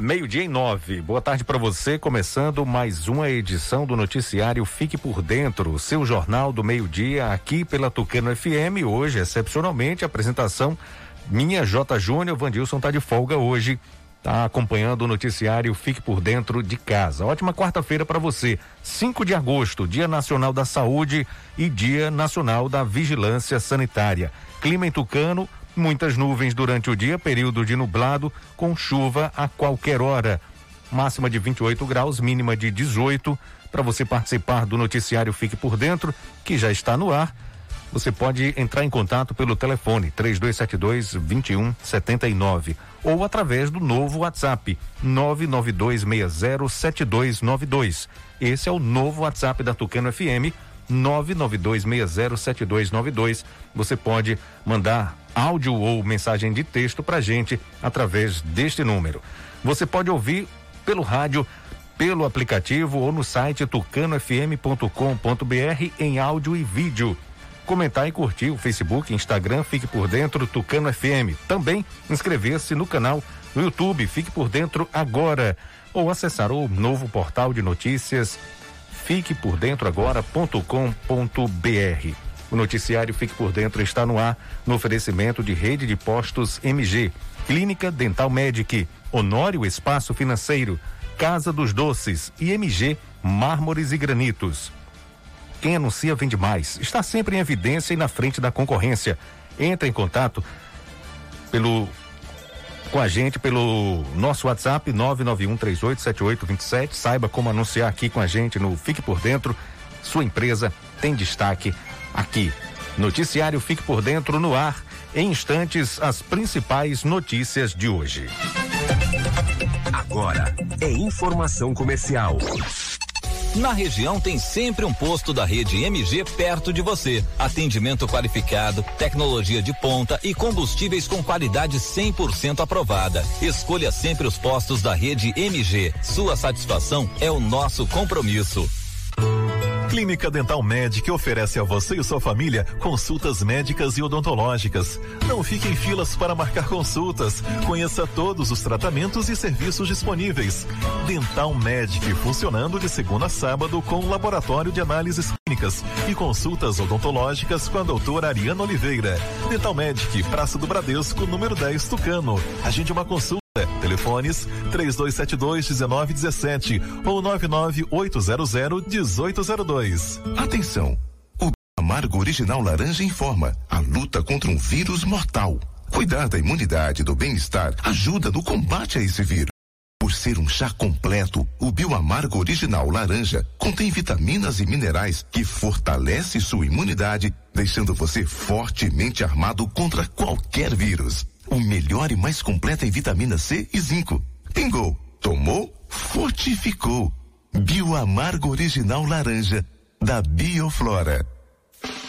Meio-dia em nove. Boa tarde para você, começando mais uma edição do noticiário Fique por Dentro, seu jornal do meio-dia aqui pela Tucano FM. Hoje, excepcionalmente, apresentação minha J. Júnior. Vandilson tá de folga hoje, tá acompanhando o noticiário Fique por Dentro de casa. Ótima quarta-feira para você. 5 de agosto, Dia Nacional da Saúde e Dia Nacional da Vigilância Sanitária. Clima em Tucano Muitas nuvens durante o dia, período de nublado, com chuva a qualquer hora. Máxima de 28 graus, mínima de 18. Para você participar do noticiário Fique por Dentro, que já está no ar, você pode entrar em contato pelo telefone 3272 2179 ou através do novo WhatsApp 992607292. Esse é o novo WhatsApp da Tucano FM 992607292. Você pode mandar áudio ou mensagem de texto para gente através deste número. Você pode ouvir pelo rádio, pelo aplicativo ou no site tucanofm.com.br em áudio e vídeo. Comentar e curtir o Facebook, Instagram, fique por dentro Tucano FM. Também inscrever-se no canal no YouTube, fique por dentro agora. Ou acessar o novo portal de notícias fique por dentro agora.com.br. O noticiário Fique por Dentro está no ar no oferecimento de rede de postos MG, Clínica Dental Medic, Honório Espaço Financeiro, Casa dos Doces e MG Mármores e Granitos. Quem anuncia vende mais. Está sempre em evidência e na frente da concorrência. Entre em contato pelo com a gente pelo nosso WhatsApp 991387827. Saiba como anunciar aqui com a gente no Fique por Dentro. Sua empresa tem destaque aqui. Noticiário Fique por Dentro no ar. Em instantes, as principais notícias de hoje. Agora é informação comercial. Na região tem sempre um posto da rede MG perto de você. Atendimento qualificado, tecnologia de ponta e combustíveis com qualidade 100% aprovada. Escolha sempre os postos da rede MG. Sua satisfação é o nosso compromisso. Clínica Dental Medic oferece a você e sua família consultas médicas e odontológicas. Não fique em filas para marcar consultas. Conheça todos os tratamentos e serviços disponíveis. Dental Medic funcionando de segunda a sábado com laboratório de análises clínicas e consultas odontológicas com a doutora Ariana Oliveira. Dental Medic, Praça do Bradesco, número 10 Tucano. Agende uma consulta Telefones 3272 1917 ou 99800 1802. Atenção! O amargo original laranja informa a luta contra um vírus mortal. Cuidar da imunidade e do bem-estar ajuda no combate a esse vírus. Por ser um chá completo, o Bioamargo Original Laranja contém vitaminas e minerais que fortalece sua imunidade, deixando você fortemente armado contra qualquer vírus. O melhor e mais completo em vitamina C e zinco. Pingou, tomou, fortificou. Bioamargo Original Laranja, da Bioflora.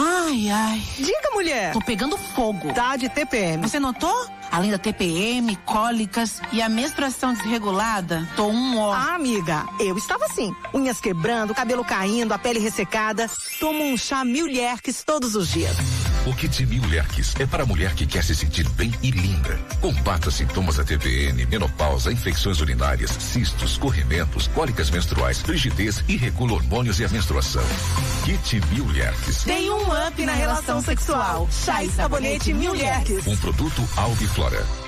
Ai, ai. Diga, mulher. Tô pegando fogo. Tá de TPM. Você notou? Além da TPM, cólicas e a menstruação desregulada, tô um ó. Ah, amiga, eu estava assim. Unhas quebrando, cabelo caindo, a pele ressecada. Tomo um chá Mil todos os dias. O Kit Mil é para mulher que quer se sentir bem e linda. Com Trata sintomas da TPN, menopausa, infecções urinárias, cistos, corrimentos, cólicas menstruais, rigidez e regula hormônios e a menstruação. Kit Mil Yerques. Tem um up na relação sexual. Chá e sabonete Mil. Um produto Albiflora.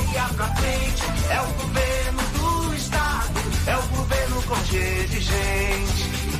Bahia pra frente é o governo do estado, é o governo com gente.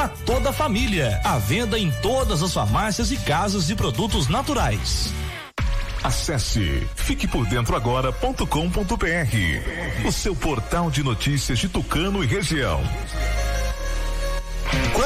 para toda a família. À venda em todas as farmácias e casas de produtos naturais. Acesse fiquepordentroagora.com.br, o seu portal de notícias de Tucano e região.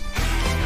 News.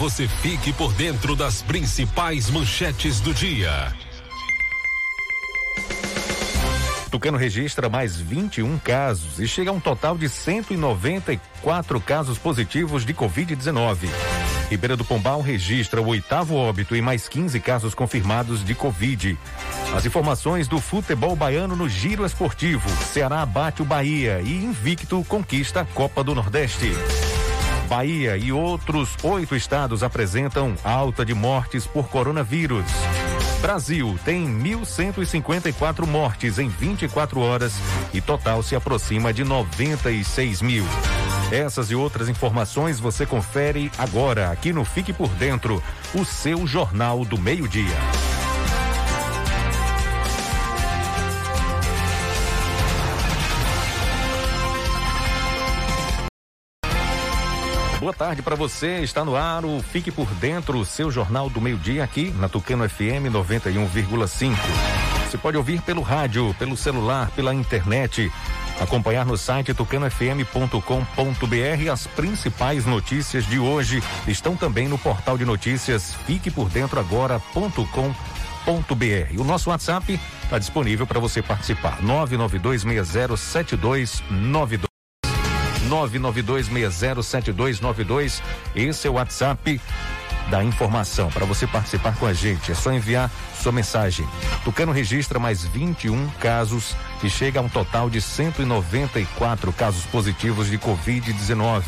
você fique por dentro das principais manchetes do dia. Tucano registra mais 21 casos e chega a um total de 194 casos positivos de Covid-19. Ribeira do Pombal registra o oitavo óbito e mais 15 casos confirmados de Covid. As informações do futebol baiano no giro esportivo. Ceará bate o Bahia e invicto conquista a Copa do Nordeste. Bahia e outros oito estados apresentam alta de mortes por coronavírus. Brasil tem 1.154 mortes em 24 horas e total se aproxima de 96 mil. Essas e outras informações você confere agora aqui no Fique por Dentro, o seu Jornal do Meio-Dia. Boa tarde para você. Está no ar o Fique por Dentro, seu jornal do meio-dia aqui na Tucano FM 91,5. Você pode ouvir pelo rádio, pelo celular, pela internet, acompanhar no site tucanofm.com.br as principais notícias de hoje. Estão também no portal de notícias fiquepordentroagora.com.br. O nosso WhatsApp está disponível para você participar. 992607292. 992607292. Esse é o WhatsApp da informação para você participar com a gente. É só enviar sua mensagem. Tucano registra mais 21 casos e chega a um total de 194 casos positivos de Covid-19.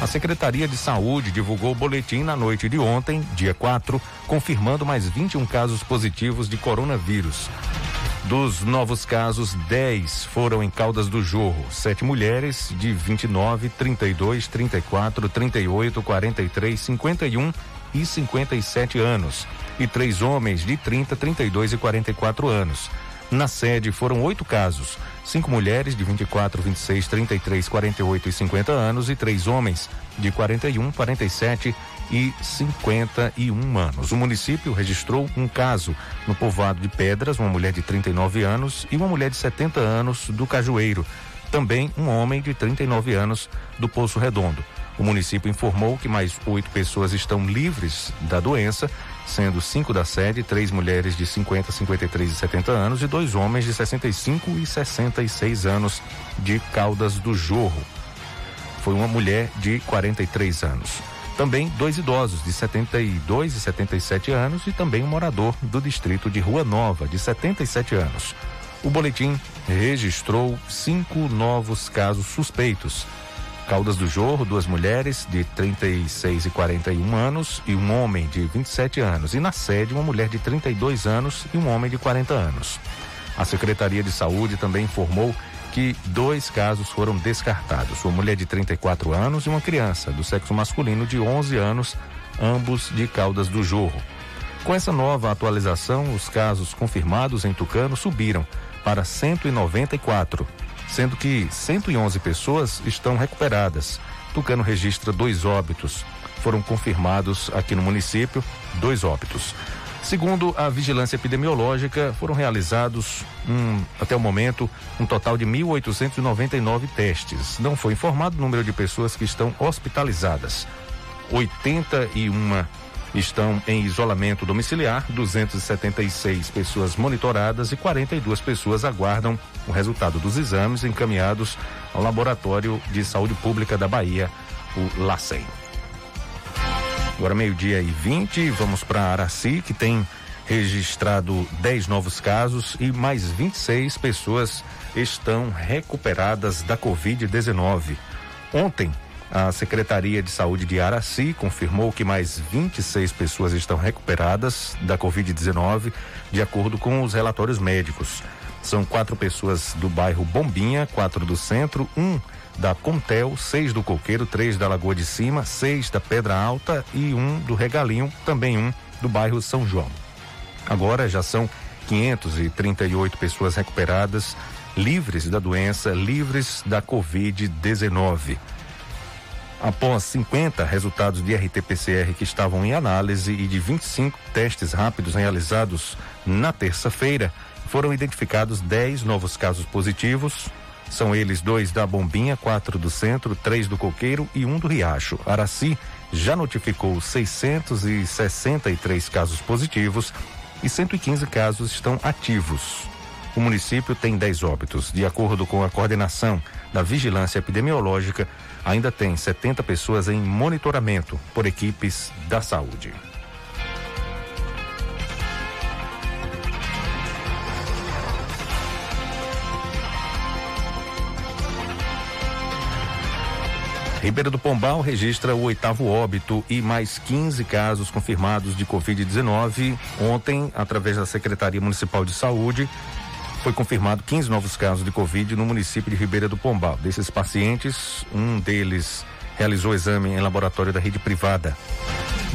A Secretaria de Saúde divulgou o boletim na noite de ontem, dia 4, confirmando mais 21 casos positivos de coronavírus. Dos novos casos, 10 foram em Caldas do Jorro. Sete mulheres de 29, 32, 34, 38, 43, 51 e 57 anos. E três homens de 30, 32 e 44 anos. Na sede foram oito casos: cinco mulheres de 24, 26, 33, 48 e 50 anos e três homens de 41, 47 e 51 anos. O município registrou um caso no povoado de Pedras, uma mulher de 39 anos e uma mulher de 70 anos do Cajueiro. Também um homem de 39 anos do Poço Redondo. O município informou que mais oito pessoas estão livres da doença, sendo cinco da sede, três mulheres de 50, 53 e 70 anos e dois homens de 65 e 66 anos de Caldas do Jorro. Foi uma mulher de 43 anos. Também dois idosos de 72 e 77 anos e também um morador do distrito de Rua Nova, de 77 anos. O boletim registrou cinco novos casos suspeitos. Caldas do Jorro, duas mulheres de 36 e 41 anos e um homem de 27 anos. E na sede, uma mulher de 32 anos e um homem de 40 anos. A Secretaria de Saúde também informou que dois casos foram descartados: uma mulher de 34 anos e uma criança do sexo masculino de 11 anos, ambos de Caldas do Jorro. Com essa nova atualização, os casos confirmados em Tucano subiram para 194, sendo que 111 pessoas estão recuperadas. Tucano registra dois óbitos. Foram confirmados aqui no município dois óbitos. Segundo a vigilância epidemiológica, foram realizados, um, até o momento, um total de 1.899 testes. Não foi informado o número de pessoas que estão hospitalizadas. 81 estão em isolamento domiciliar, 276 pessoas monitoradas e 42 pessoas aguardam o resultado dos exames encaminhados ao Laboratório de Saúde Pública da Bahia, o LACEN. Agora meio-dia e 20, vamos para Araci, que tem registrado 10 novos casos e mais 26 pessoas estão recuperadas da Covid-19. Ontem, a Secretaria de Saúde de Araci confirmou que mais 26 pessoas estão recuperadas da Covid-19, de acordo com os relatórios médicos. São quatro pessoas do bairro Bombinha, quatro do centro, um da Contel, seis do Coqueiro, três da Lagoa de Cima, seis da Pedra Alta e um do Regalinho, também um do bairro São João. Agora já são 538 pessoas recuperadas, livres da doença, livres da Covid-19. Após 50 resultados de RT-PCR que estavam em análise e de 25 testes rápidos realizados na terça-feira, foram identificados 10 novos casos positivos, são eles dois da Bombinha, quatro do Centro, três do Coqueiro e um do Riacho. Araci já notificou 663 casos positivos e 115 casos estão ativos. O município tem 10 óbitos. De acordo com a coordenação da vigilância epidemiológica, ainda tem 70 pessoas em monitoramento por equipes da saúde. Ribeira do Pombal registra o oitavo óbito e mais 15 casos confirmados de Covid-19. Ontem, através da Secretaria Municipal de Saúde, foi confirmado 15 novos casos de Covid no município de Ribeira do Pombal. Desses pacientes, um deles realizou exame em laboratório da rede privada.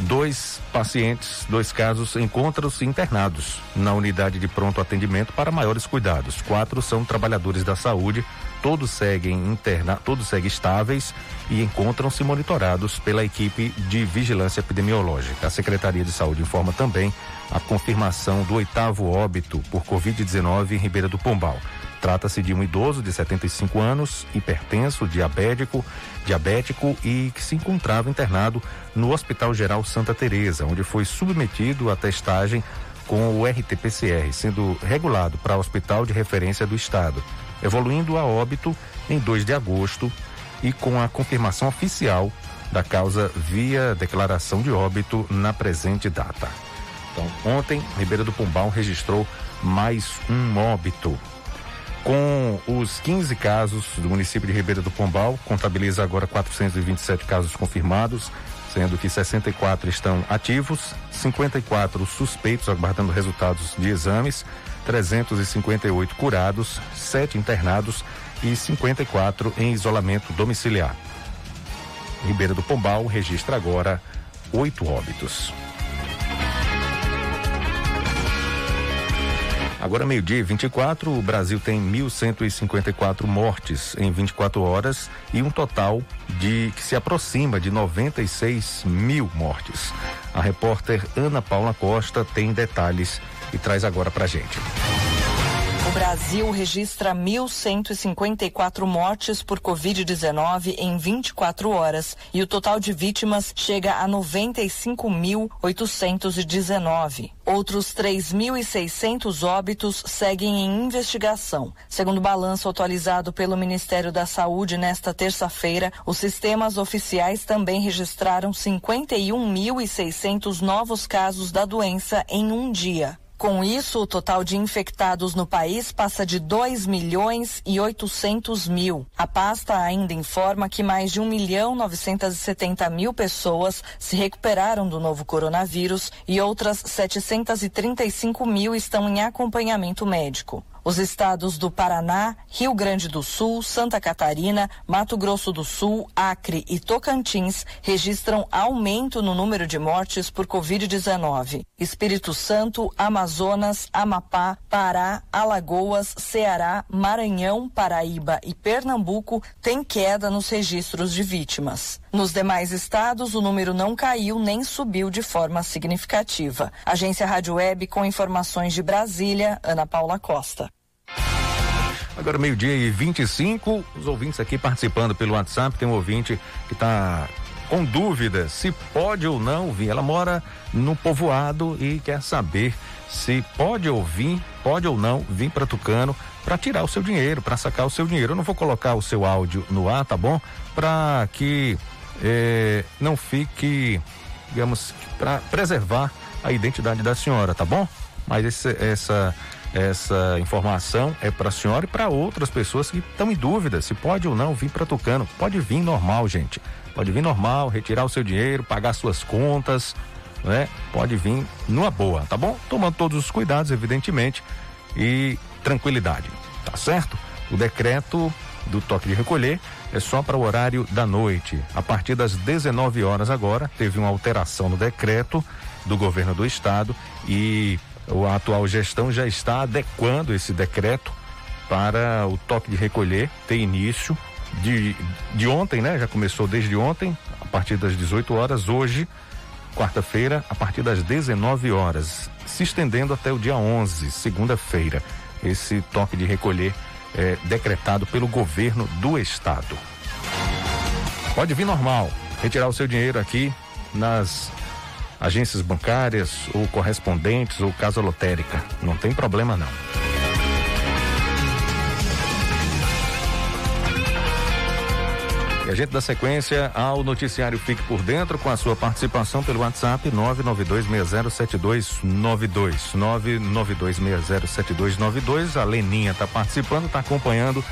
Dois pacientes, dois casos, encontram-se internados na unidade de pronto atendimento para maiores cuidados. Quatro são trabalhadores da saúde todos seguem interna, todos seguem estáveis e encontram-se monitorados pela equipe de vigilância epidemiológica. A Secretaria de Saúde informa também a confirmação do oitavo óbito por Covid-19 em Ribeira do Pombal. Trata-se de um idoso de 75 anos, hipertenso, diabético, diabético e que se encontrava internado no Hospital Geral Santa Teresa, onde foi submetido à testagem com o RT-PCR, sendo regulado para o Hospital de Referência do Estado evoluindo a óbito em 2 de agosto e com a confirmação oficial da causa via declaração de óbito na presente data. Então, ontem, Ribeira do Pombal registrou mais um óbito. Com os 15 casos do município de Ribeira do Pombal, contabiliza agora 427 casos confirmados, sendo que 64 estão ativos, 54 suspeitos aguardando resultados de exames 358 curados, 7 internados e 54 em isolamento domiciliar. Ribeira do Pombal registra agora oito óbitos. Agora, meio-dia e 24, o Brasil tem 1.154 mortes em 24 horas e um total de que se aproxima de 96 mil mortes. A repórter Ana Paula Costa tem detalhes e traz agora pra gente. O Brasil registra 1.154 mortes por Covid-19 em 24 horas e o total de vítimas chega a 95.819. Outros 3.600 óbitos seguem em investigação. Segundo o balanço atualizado pelo Ministério da Saúde nesta terça-feira, os sistemas oficiais também registraram 51.600 novos casos da doença em um dia. Com isso, o total de infectados no país passa de 2 milhões e 800 mil. A pasta ainda informa que mais de 1 milhão 970 mil pessoas se recuperaram do novo coronavírus e outras 735 mil estão em acompanhamento médico. Os estados do Paraná, Rio Grande do Sul, Santa Catarina, Mato Grosso do Sul, Acre e Tocantins registram aumento no número de mortes por Covid-19. Espírito Santo, Amazonas, Amapá, Pará, Alagoas, Ceará, Maranhão, Paraíba e Pernambuco têm queda nos registros de vítimas. Nos demais estados, o número não caiu nem subiu de forma significativa. Agência Rádio Web com informações de Brasília, Ana Paula Costa. Agora, meio-dia e 25, os ouvintes aqui participando pelo WhatsApp. Tem um ouvinte que está com dúvida se pode ou não vir. Ela mora no povoado e quer saber se pode ou vir, pode ou não vir para Tucano para tirar o seu dinheiro, para sacar o seu dinheiro. Eu não vou colocar o seu áudio no ar, tá bom? Para que eh, não fique, digamos, para preservar a identidade da senhora, tá bom? Mas esse, essa essa informação é para a senhora e para outras pessoas que estão em dúvida se pode ou não vir para Tucano. Pode vir normal, gente. Pode vir normal, retirar o seu dinheiro, pagar suas contas, né? Pode vir numa boa, tá bom? Tomando todos os cuidados, evidentemente, e tranquilidade, tá certo? O decreto do toque de recolher é só para o horário da noite. A partir das 19 horas agora, teve uma alteração no decreto do governo do estado e a atual gestão já está adequando esse decreto para o toque de recolher ter início de, de ontem, né? Já começou desde ontem, a partir das 18 horas, hoje, quarta-feira, a partir das 19 horas, se estendendo até o dia 11, segunda-feira. Esse toque de recolher é decretado pelo governo do estado. Pode vir normal, retirar o seu dinheiro aqui nas agências bancárias ou correspondentes ou casa lotérica. Não tem problema não. E a gente dá sequência ao noticiário Fique por Dentro com a sua participação pelo WhatsApp 992607292. 992607292. A Leninha está participando, está acompanhando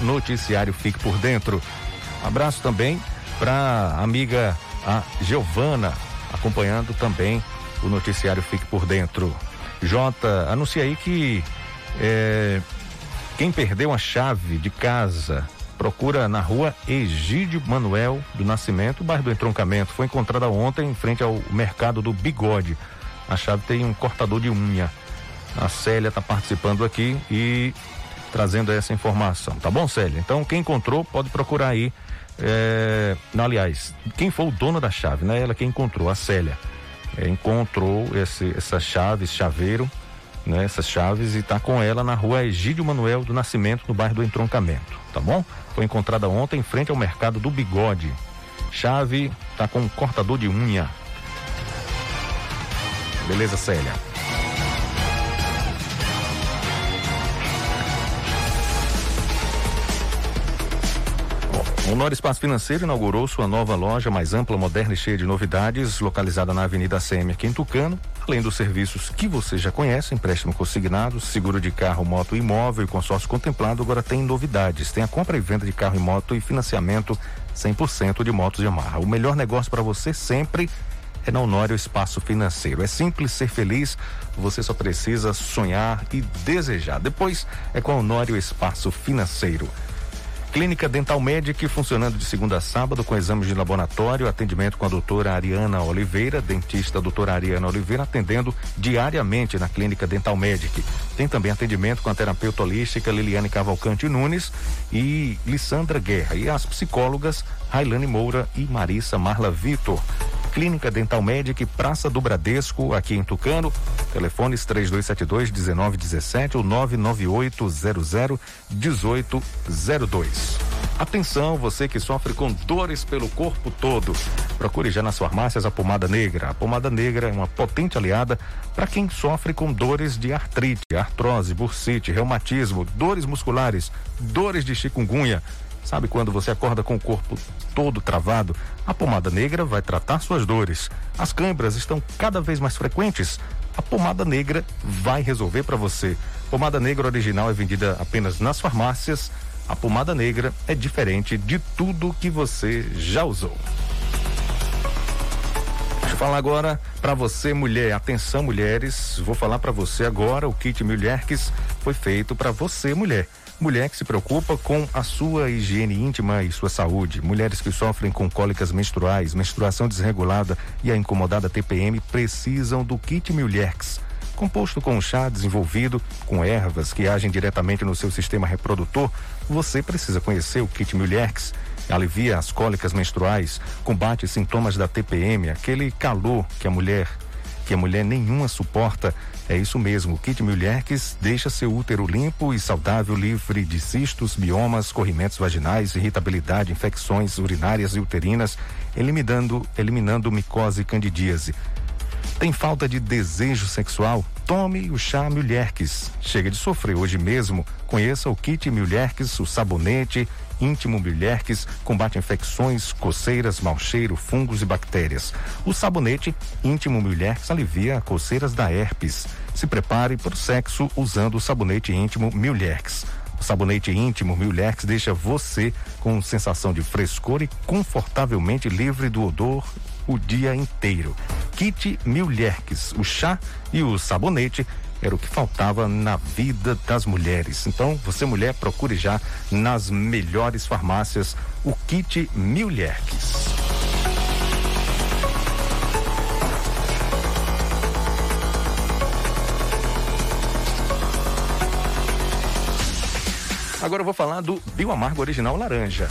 o noticiário Fique por Dentro. Abraço também para amiga a Giovana, acompanhando também o noticiário Fique por Dentro. Jota, anuncia aí que é, quem perdeu a chave de casa procura na rua Egídio Manuel do Nascimento, bairro do Entroncamento. Foi encontrada ontem em frente ao mercado do Bigode. A chave tem um cortador de unha. A Célia está participando aqui e trazendo essa informação. Tá bom, Célia? Então, quem encontrou, pode procurar aí é, aliás, quem foi o dono da chave, né? Ela quem encontrou, a Célia. É, encontrou esse, essa chave, esse chaveiro, né? Essas chaves e está com ela na rua Egídio Manuel do Nascimento, no bairro do Entroncamento, tá bom? Foi encontrada ontem em frente ao mercado do Bigode. Chave tá com um cortador de unha. Beleza, Célia? O Espaço Financeiro inaugurou sua nova loja mais ampla, moderna e cheia de novidades, localizada na Avenida CM aqui em Tucano. Além dos serviços que você já conhece, empréstimo consignado, seguro de carro, moto e imóvel e consórcio contemplado, agora tem novidades. Tem a compra e venda de carro e moto e financiamento 100% de motos Yamaha. O melhor negócio para você sempre é na Honório Espaço Financeiro. É simples ser feliz, você só precisa sonhar e desejar. Depois é com a Honório Espaço Financeiro. Clínica Dental Medic funcionando de segunda a sábado com exames de laboratório, atendimento com a doutora Ariana Oliveira, dentista doutora Ariana Oliveira, atendendo diariamente na Clínica Dental Medic. Tem também atendimento com a terapeuta holística Liliane Cavalcante Nunes e Lissandra Guerra e as psicólogas Railane Moura e Marissa Marla Vitor. Clínica Dental Medic, Praça do Bradesco, aqui em Tucano. Telefones 3272 1917 ou 99800 1802. Atenção, você que sofre com dores pelo corpo todo. Procure já nas farmácias a pomada negra. A pomada negra é uma potente aliada para quem sofre com dores de artrite, artrose, bursite, reumatismo, dores musculares, dores de chikungunya Sabe quando você acorda com o corpo todo travado? A pomada negra vai tratar suas dores. As câimbras estão cada vez mais frequentes. A pomada negra vai resolver para você. Pomada negra original é vendida apenas nas farmácias. A pomada negra é diferente de tudo que você já usou. Deixa eu falar agora para você, mulher. Atenção, mulheres. Vou falar para você agora. O kit Mulheres foi feito para você, mulher mulher que se preocupa com a sua higiene íntima e sua saúde. Mulheres que sofrem com cólicas menstruais, menstruação desregulada e a incomodada TPM precisam do kit Mulheres. Composto com um chá desenvolvido com ervas que agem diretamente no seu sistema reprodutor, você precisa conhecer o kit Mulheres. Alivia as cólicas menstruais, combate sintomas da TPM, aquele calor que a mulher que a mulher nenhuma suporta é isso mesmo, o Kit Mulheres deixa seu útero limpo e saudável, livre de cistos, biomas, corrimentos vaginais, irritabilidade, infecções urinárias e uterinas, eliminando, eliminando micose e candidíase. Tem falta de desejo sexual? Tome o chá Mulheres. Chega de sofrer hoje mesmo. Conheça o Kit Mulheres, o sabonete íntimo Mulheres, combate infecções, coceiras, mau cheiro, fungos e bactérias. O sabonete íntimo Mulheres alivia coceiras da herpes. Se prepare para o sexo usando o sabonete íntimo Mulheres. O sabonete íntimo Mulheres deixa você com sensação de frescor e confortavelmente livre do odor o dia inteiro. Kit Mulheres, o chá e o sabonete era o que faltava na vida das mulheres. Então, você mulher, procure já nas melhores farmácias o kit Mulheres. Agora eu vou falar do Bioamargo Original Laranja.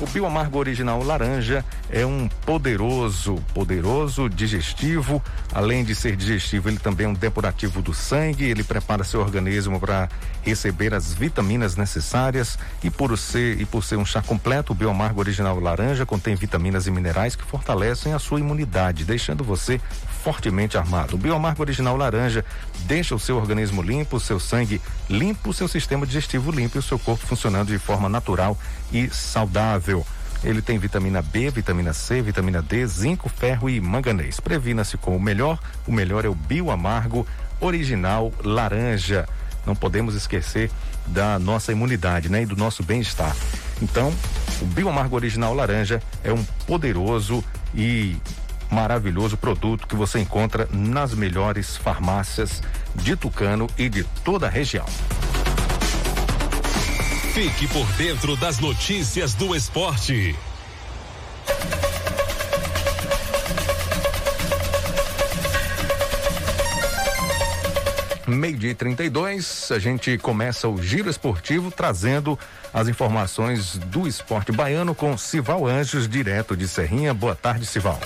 O bioamargo original laranja é um poderoso, poderoso digestivo. Além de ser digestivo, ele também é um depurativo do sangue. Ele prepara seu organismo para receber as vitaminas necessárias. E por ser e por ser um chá completo, o bioamargo original laranja contém vitaminas e minerais que fortalecem a sua imunidade, deixando você fortemente armado. O bioamargo original laranja deixa o seu organismo limpo, o seu sangue limpo, o seu sistema digestivo limpo e o seu corpo funcionando de forma natural e saudável. Ele tem vitamina B, vitamina C, vitamina D, zinco, ferro e manganês. Previna-se com o melhor. O melhor é o bioamargo original laranja. Não podemos esquecer da nossa imunidade, né? E do nosso bem-estar. Então, o bioamargo original laranja é um poderoso e maravilhoso produto que você encontra nas melhores farmácias de Tucano e de toda a região. Fique por dentro das notícias do esporte. Meio-dia 32, a gente começa o giro esportivo trazendo as informações do esporte baiano com Sival Anjos, direto de Serrinha. Boa tarde, Sival.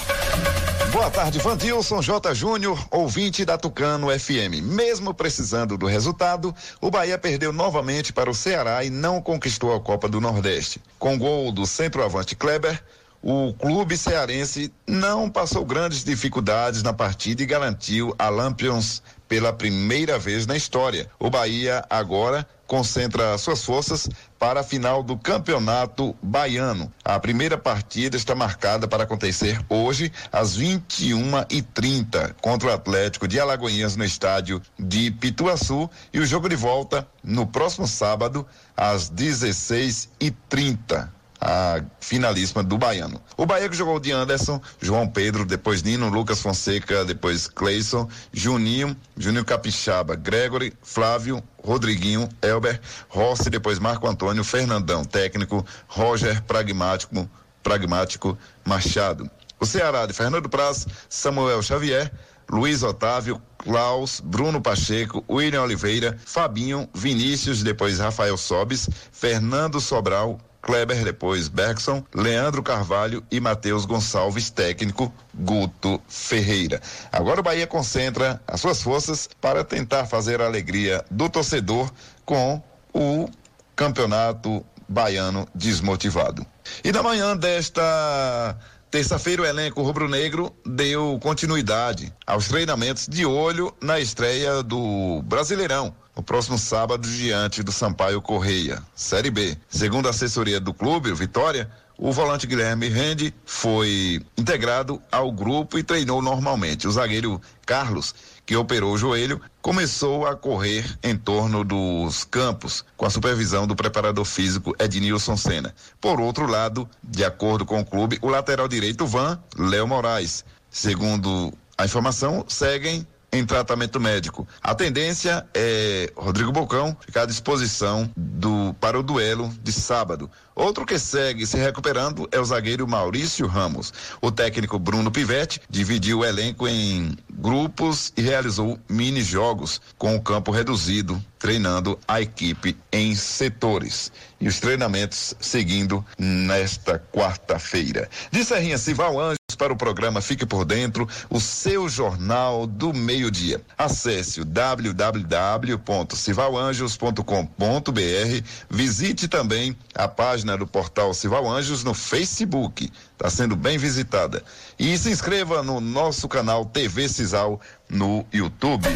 Boa tarde, Vandilson J. Júnior, ouvinte da Tucano FM. Mesmo precisando do resultado, o Bahia perdeu novamente para o Ceará e não conquistou a Copa do Nordeste. Com gol do centroavante Kleber, o clube cearense não passou grandes dificuldades na partida e garantiu a Lampions pela primeira vez na história. O Bahia agora concentra suas forças para a final do Campeonato Baiano. A primeira partida está marcada para acontecer hoje às 21h30 contra o Atlético de Alagoinhas no estádio de Pituaçu e o jogo de volta no próximo sábado às 16h30. A finalíssima do Baiano. O Bahia que jogou de Anderson, João Pedro, depois Nino, Lucas Fonseca, depois Cleison, Juninho, Juninho Capixaba, Gregory, Flávio, Rodriguinho, Elber, Rossi, depois Marco Antônio, Fernandão, técnico, Roger, pragmático, pragmático, Machado. O Ceará de Fernando Praz, Samuel Xavier, Luiz Otávio, Klaus, Bruno Pacheco, William Oliveira, Fabinho, Vinícius, depois Rafael Sobes, Fernando Sobral, Kleber, depois Bergson, Leandro Carvalho e Matheus Gonçalves, técnico, Guto Ferreira. Agora o Bahia concentra as suas forças para tentar fazer a alegria do torcedor com o campeonato baiano desmotivado. E na manhã desta Terça-feira, o elenco rubro-negro deu continuidade aos treinamentos de olho na estreia do Brasileirão, no próximo sábado, diante do Sampaio Correia, Série B. Segundo a assessoria do clube, Vitória, o volante Guilherme Rende foi integrado ao grupo e treinou normalmente. O zagueiro Carlos que operou o joelho, começou a correr em torno dos campos, com a supervisão do preparador físico Ednilson Senna. Por outro lado, de acordo com o clube, o lateral direito Van, Léo Moraes. Segundo a informação, seguem em tratamento médico. A tendência é Rodrigo Bocão ficar à disposição do para o duelo de sábado. Outro que segue se recuperando é o zagueiro Maurício Ramos. O técnico Bruno Pivetti dividiu o elenco em grupos e realizou mini jogos com o campo reduzido, treinando a equipe em setores. E os treinamentos seguindo nesta quarta-feira. De Serrinha Cival Anjos para o programa Fique por Dentro, o seu jornal do meio-dia. Acesse o www.civalanjos.com.br, visite também a página do portal Cival Anjos no Facebook. Está sendo bem visitada. E se inscreva no nosso canal TV Cisal no YouTube.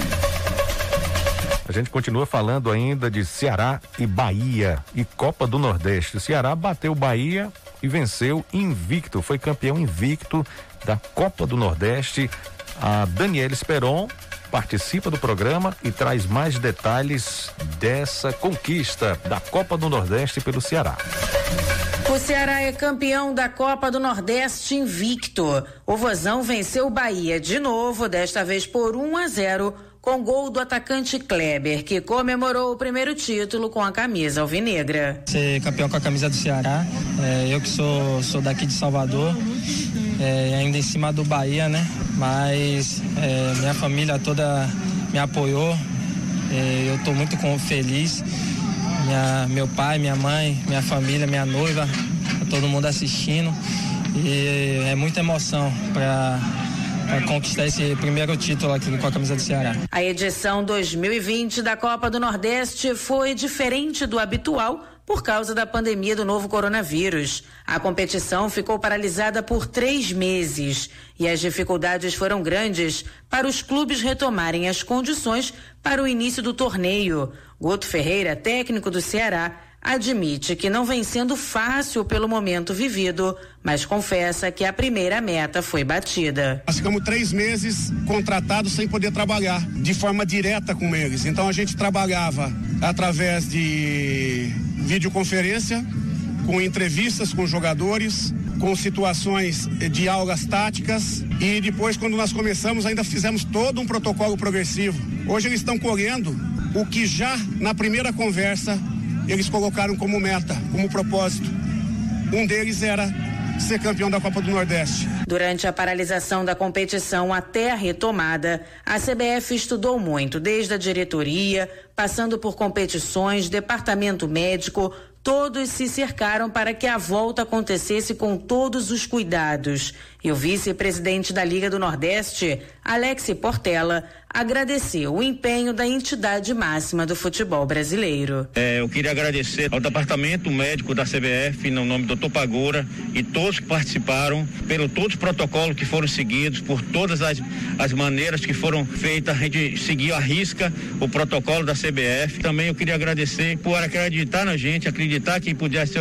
A gente continua falando ainda de Ceará e Bahia e Copa do Nordeste. O Ceará bateu Bahia e venceu invicto, foi campeão invicto da Copa do Nordeste. A Daniela Esperon participa do programa e traz mais detalhes dessa conquista da Copa do Nordeste pelo Ceará. O Ceará é campeão da Copa do Nordeste invicto. O Vozão venceu o Bahia de novo, desta vez por 1 a 0 com gol do atacante Kleber, que comemorou o primeiro título com a camisa alvinegra. Ser campeão com a camisa do Ceará, é, eu que sou, sou daqui de Salvador, é, ainda em cima do Bahia, né? Mas é, minha família toda me apoiou, é, eu estou muito feliz. Minha, meu pai, minha mãe, minha família, minha noiva, todo mundo assistindo. E é muita emoção para para conquistar esse primeiro título aqui com a camisa do Ceará. A edição 2020 da Copa do Nordeste foi diferente do habitual por causa da pandemia do novo coronavírus. A competição ficou paralisada por três meses e as dificuldades foram grandes para os clubes retomarem as condições para o início do torneio. Guto Ferreira, técnico do Ceará, admite que não vem sendo fácil pelo momento vivido, mas confessa que a primeira meta foi batida. Nós ficamos três meses contratados sem poder trabalhar de forma direta com eles. Então a gente trabalhava através de videoconferência, com entrevistas com jogadores, com situações de aulas táticas e depois quando nós começamos ainda fizemos todo um protocolo progressivo. Hoje eles estão colhendo o que já na primeira conversa eles colocaram como meta, como propósito. Um deles era ser campeão da Copa do Nordeste. Durante a paralisação da competição até a retomada, a CBF estudou muito, desde a diretoria, passando por competições, departamento médico, todos se cercaram para que a volta acontecesse com todos os cuidados. E o vice-presidente da Liga do Nordeste, Alex Portela, agradeceu o empenho da entidade máxima do futebol brasileiro. É, eu queria agradecer ao departamento médico da CBF, no nome do Dr. Pagora, e todos que participaram, pelo todos os protocolos que foram seguidos, por todas as, as maneiras que foram feitas, a gente seguiu à risca o protocolo da CBF. Também eu queria agradecer por acreditar na gente, acreditar que pudesse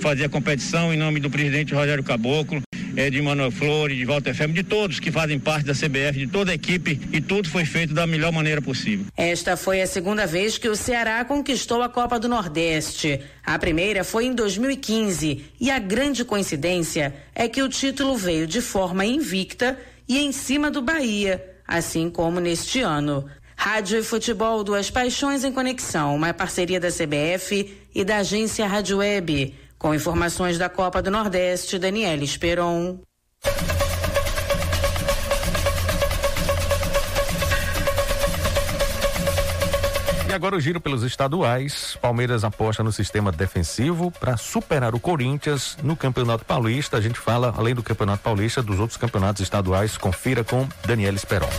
fazer a competição em nome do presidente Rogério Caboclo eh, de Manuel Flores, de Walter Femme, de todos que fazem parte da CBF, de toda a equipe e tudo foi feito da melhor maneira possível. Esta foi a segunda vez que o Ceará conquistou a Copa do Nordeste. A primeira foi em 2015 e a grande coincidência é que o título veio de forma invicta e em cima do Bahia, assim como neste ano. Rádio e Futebol, duas paixões em conexão, uma parceria da CBF e da agência Rádio Web. Com informações da Copa do Nordeste, Daniela Esperon. E agora o giro pelos estaduais. Palmeiras aposta no sistema defensivo para superar o Corinthians no Campeonato Paulista. A gente fala, além do Campeonato Paulista, dos outros campeonatos estaduais. Confira com Daniela Esperon.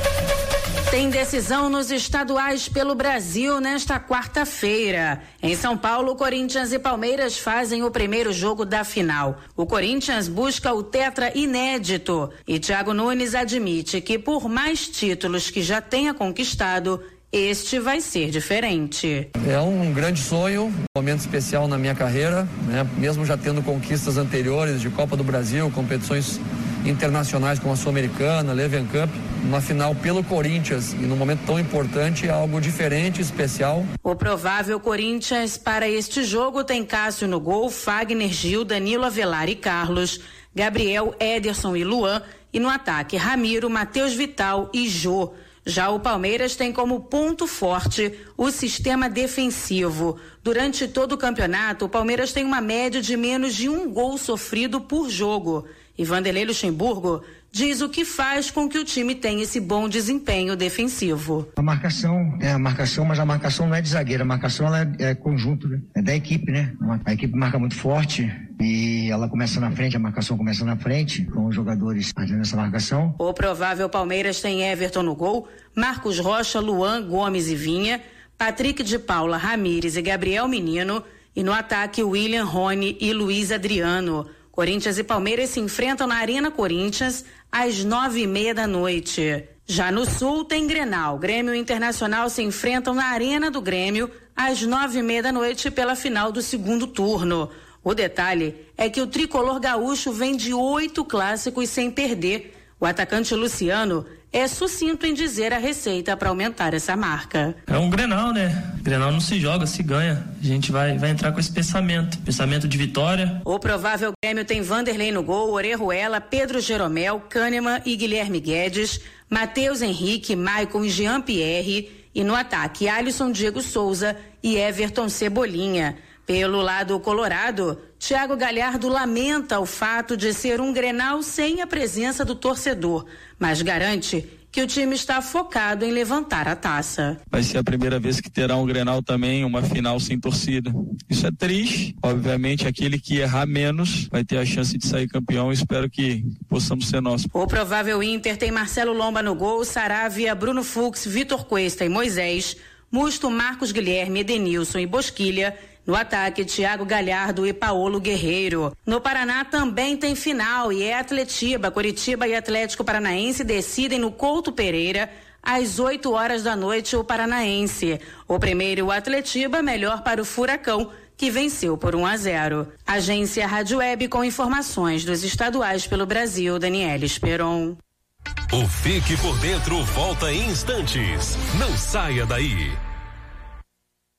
Tem decisão nos estaduais pelo Brasil nesta quarta-feira. Em São Paulo, Corinthians e Palmeiras fazem o primeiro jogo da final. O Corinthians busca o tetra inédito e Thiago Nunes admite que por mais títulos que já tenha conquistado, este vai ser diferente. É um grande sonho, um momento especial na minha carreira, né? Mesmo já tendo conquistas anteriores de Copa do Brasil, competições internacionais como a Sul-Americana, Leven Cup, uma final pelo Corinthians e num momento tão importante é algo diferente, especial. O provável Corinthians para este jogo tem Cássio no gol, Fagner Gil, Danilo Avelar e Carlos, Gabriel, Ederson e Luan e no ataque Ramiro, Matheus Vital e Jô. Já o Palmeiras tem como ponto forte o sistema defensivo. Durante todo o campeonato, o Palmeiras tem uma média de menos de um gol sofrido por jogo. E Vanderlei Luxemburgo diz o que faz com que o time tenha esse bom desempenho defensivo. A marcação, é a marcação, mas a marcação não é de zagueiro, a marcação ela é, é conjunto, né? é da equipe, né? A equipe marca muito forte e ela começa na frente, a marcação começa na frente, com os jogadores fazendo essa marcação. O provável Palmeiras tem Everton no gol, Marcos Rocha, Luan, Gomes e Vinha, Patrick de Paula, Ramires e Gabriel Menino, e no ataque William Rony e Luiz Adriano. Corinthians e Palmeiras se enfrentam na Arena Corinthians às nove e meia da noite. Já no Sul tem Grenal. Grêmio e Internacional se enfrentam na Arena do Grêmio às nove e meia da noite pela final do segundo turno. O detalhe é que o tricolor gaúcho vem de oito clássicos sem perder. O atacante Luciano é sucinto em dizer a receita para aumentar essa marca. É um Grenal, né? Grenal não se joga, se ganha. A gente vai, vai entrar com esse pensamento, pensamento de vitória. O provável Grêmio tem Vanderlei no gol, Orejuela, Pedro Jeromel, Kahneman e Guilherme Guedes, Matheus Henrique, Maicon e Jean Pierre e no ataque Alisson Diego Souza e Everton Cebolinha. Pelo lado colorado, Thiago Galhardo lamenta o fato de ser um Grenal sem a presença do torcedor, mas garante que o time está focado em levantar a taça. Vai ser a primeira vez que terá um Grenal também, uma final sem torcida. Isso é triste. Obviamente, aquele que errar menos vai ter a chance de sair campeão. Espero que possamos ser nós. O provável Inter tem Marcelo Lomba no gol, Saravia, Bruno Fux, Vitor Cuesta e Moisés, Musto, Marcos Guilherme, Edenilson e Bosquilha no ataque, Thiago Galhardo e Paulo Guerreiro. No Paraná também tem final e é Atletiba, Curitiba e Atlético Paranaense decidem no Couto Pereira às 8 horas da noite o Paranaense. O primeiro, o Atletiba, melhor para o Furacão, que venceu por 1 a 0. Agência Rádio Web com informações dos estaduais pelo Brasil, Daniela Esperon. O Fique por Dentro volta em instantes. Não saia daí.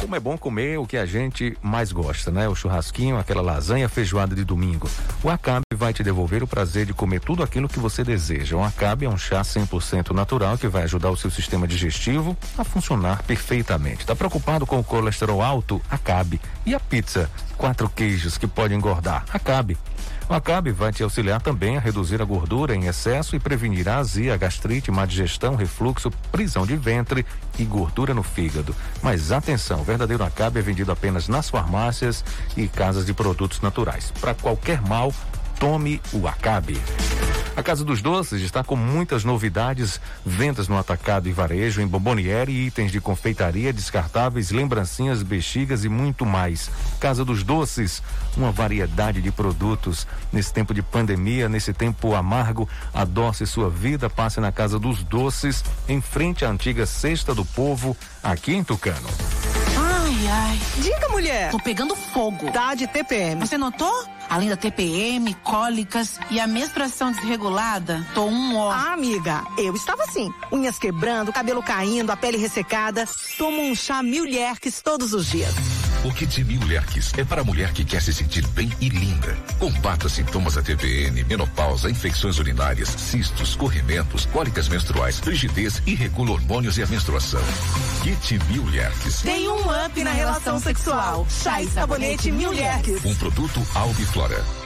Como é bom comer o que a gente mais gosta, né? O churrasquinho, aquela lasanha, feijoada de domingo. O Acabe vai te devolver o prazer de comer tudo aquilo que você deseja. O Acabe é um chá 100% natural que vai ajudar o seu sistema digestivo a funcionar perfeitamente. Está preocupado com o colesterol alto? Acabe. E a pizza? Quatro queijos que pode engordar? Acabe. O Acabe vai te auxiliar também a reduzir a gordura em excesso e prevenir a azia, gastrite, má digestão, refluxo, prisão de ventre e gordura no fígado. Mas atenção, o verdadeiro Acabe é vendido apenas nas farmácias e casas de produtos naturais. Para qualquer mal, tome o Acabe. A Casa dos Doces está com muitas novidades, vendas no atacado e varejo, em bomboniere, itens de confeitaria, descartáveis, lembrancinhas, bexigas e muito mais. Casa dos Doces, uma variedade de produtos. Nesse tempo de pandemia, nesse tempo amargo, adoce sua vida, passe na Casa dos Doces, em frente à antiga Cesta do Povo, aqui em Tucano. Ai, ai. Diga, mulher. Tô pegando fogo. Tá de TPM. Você notou? Além da TPM, cólicas e a menstruação desregulada, tô um ó. Ah, amiga, eu estava assim. Unhas quebrando, cabelo caindo, a pele ressecada. Tomo um chá Milherques todos os dias. O Kit Mil Lerques é para a mulher que quer se sentir bem e linda. Combata sintomas da TPN, menopausa, infecções urinárias, cistos, corrimentos, cólicas menstruais, rigidez e regula hormônios e a menstruação. Kit Mil Lerques. Tem um up na relação sexual. Chá e sabonete Milherques. Um produto Albiflora.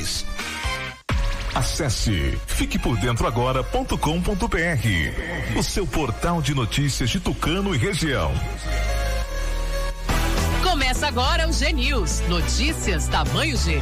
Acesse fiquepordentroagora.com.br, o seu portal de notícias de Tucano e região. Começa agora o G News. Notícias tamanho G.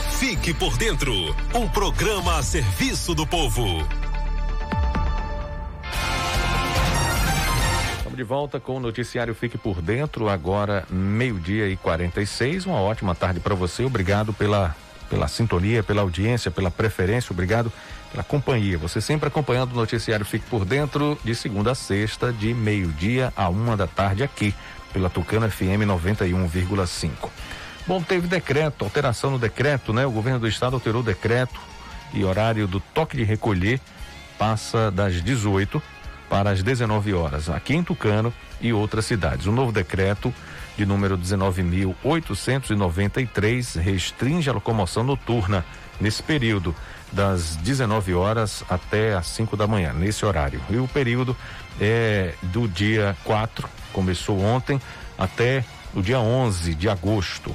Fique por Dentro um programa a serviço do povo. Estamos de volta com o noticiário Fique por Dentro, agora meio-dia e 46. Uma ótima tarde para você. Obrigado pela, pela sintonia, pela audiência, pela preferência. Obrigado pela companhia. Você sempre acompanhando o noticiário Fique por Dentro, de segunda a sexta, de meio-dia a uma da tarde, aqui pela Tucana FM 91,5. Bom, teve decreto, alteração no decreto, né? O governo do estado alterou o decreto e horário do toque de recolher passa das 18 para as 19 horas, aqui em Tucano e outras cidades. O novo decreto de número 19.893 restringe a locomoção noturna nesse período das 19 horas até as 5 da manhã, nesse horário. E o período é do dia 4, começou ontem, até o dia 11 de agosto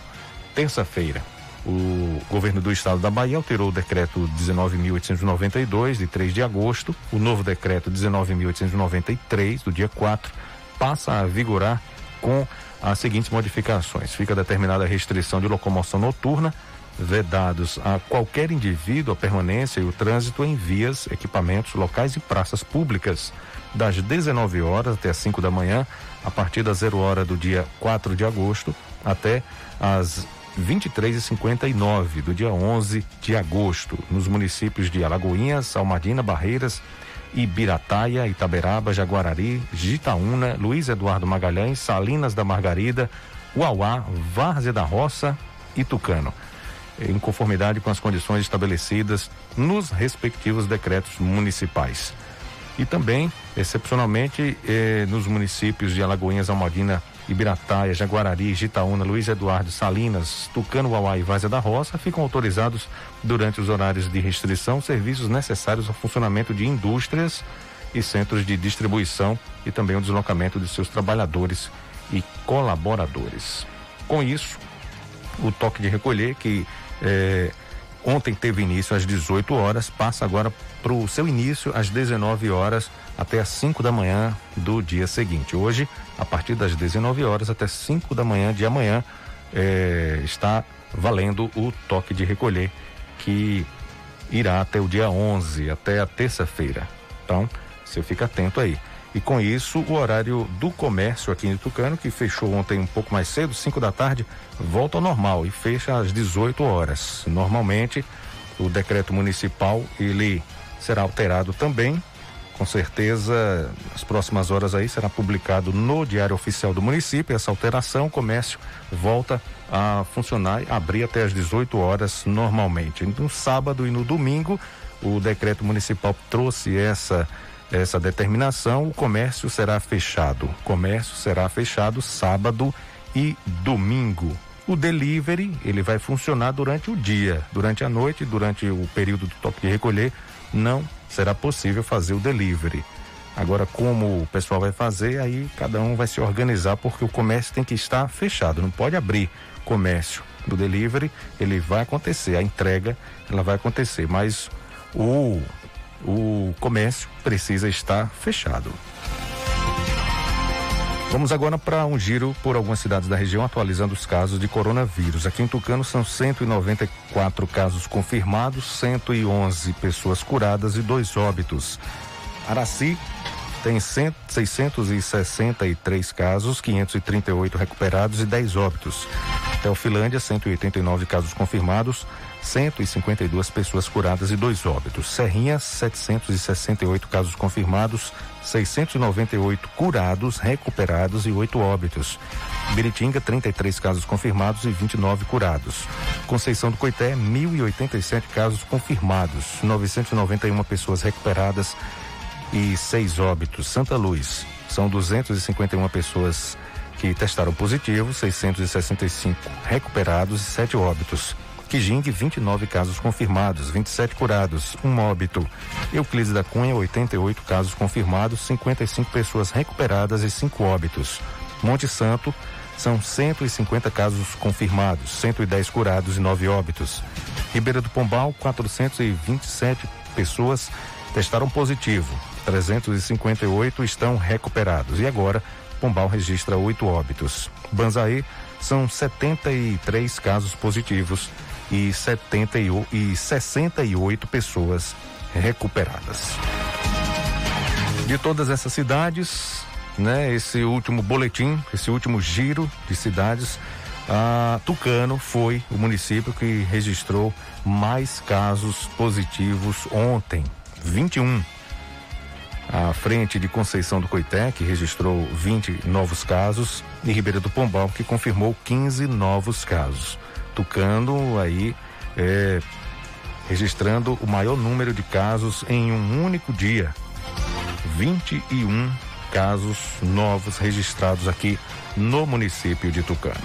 terça-feira, o governo do estado da Bahia alterou o decreto 19.892, de 3 de agosto. O novo decreto 19.893, do dia 4, passa a vigorar com as seguintes modificações. Fica determinada a restrição de locomoção noturna vedados a qualquer indivíduo a permanência e o trânsito em vias, equipamentos, locais e praças públicas, das 19 horas até as 5 da manhã, a partir da zero hora do dia 4 de agosto até as 23h59 do dia 11 de agosto, nos municípios de Alagoinhas, Almadina, Barreiras, Ibirataia, Itaberaba, Jaguarari, Gitaúna, Luiz Eduardo Magalhães, Salinas da Margarida, Uauá, Várzea da Roça e Tucano em conformidade com as condições estabelecidas nos respectivos decretos municipais. E também, excepcionalmente, eh, nos municípios de Alagoinhas, Almadina, Ibirataia, Jaguarari, Gitaúna, Luiz Eduardo, Salinas, Tucano, Uauá e Várzea da Roça, ficam autorizados durante os horários de restrição serviços necessários ao funcionamento de indústrias e centros de distribuição e também o deslocamento de seus trabalhadores e colaboradores. Com isso, o toque de recolher que é, ontem teve início às 18 horas, passa agora para o seu início às 19 horas até às 5 da manhã do dia seguinte. Hoje, a partir das 19 horas até 5 da manhã de amanhã, é, está valendo o toque de recolher que irá até o dia 11, até a terça-feira. Então, você fica atento aí. E com isso, o horário do comércio aqui em Tucano, que fechou ontem um pouco mais cedo, 5 da tarde, volta ao normal e fecha às 18 horas. Normalmente, o decreto municipal ele será alterado também. Com certeza, nas próximas horas aí será publicado no Diário Oficial do município essa alteração. O comércio volta a funcionar e abrir até às 18 horas normalmente. No sábado e no domingo, o decreto municipal trouxe essa essa determinação, o comércio será fechado. O comércio será fechado sábado e domingo. O delivery, ele vai funcionar durante o dia, durante a noite, durante o período do toque de recolher, não será possível fazer o delivery. Agora, como o pessoal vai fazer, aí cada um vai se organizar, porque o comércio tem que estar fechado, não pode abrir comércio. Do delivery, ele vai acontecer, a entrega, ela vai acontecer, mas o o comércio precisa estar fechado. Vamos agora para um giro por algumas cidades da região, atualizando os casos de coronavírus. Aqui em Tucano são 194 casos confirmados, 111 pessoas curadas e dois óbitos. Araci tem 100, 663 casos, 538 recuperados e 10 óbitos. Teofilândia, 189 casos confirmados, 152 pessoas curadas e dois óbitos. Serrinha, 768 casos confirmados, 698 curados, recuperados e oito óbitos. Biritinga, 33 casos confirmados e 29 curados. Conceição do Coité, 1.087 casos confirmados, 991 pessoas recuperadas e seis óbitos. Santa Luz, são 251 pessoas que testaram positivo, 665 recuperados e sete óbitos. Quijing, 29 casos confirmados, 27 curados, um óbito. Euclides da Cunha, 88 casos confirmados, 55 pessoas recuperadas e cinco óbitos. Monte Santo, são 150 casos confirmados, 110 curados e nove óbitos. Ribeira do Pombal, 427 pessoas testaram positivo, 358 estão recuperados. E agora, Pombal registra oito óbitos. Banzaí, são 73 casos positivos, e, 70 e 68 pessoas recuperadas. De todas essas cidades, né, esse último boletim, esse último giro de cidades, a Tucano foi o município que registrou mais casos positivos ontem, 21. À frente de Conceição do Coité, que registrou 20 novos casos, e Ribeira do Pombal, que confirmou 15 novos casos. Tucano aí é, registrando o maior número de casos em um único dia. 21 casos novos registrados aqui no município de Tucano.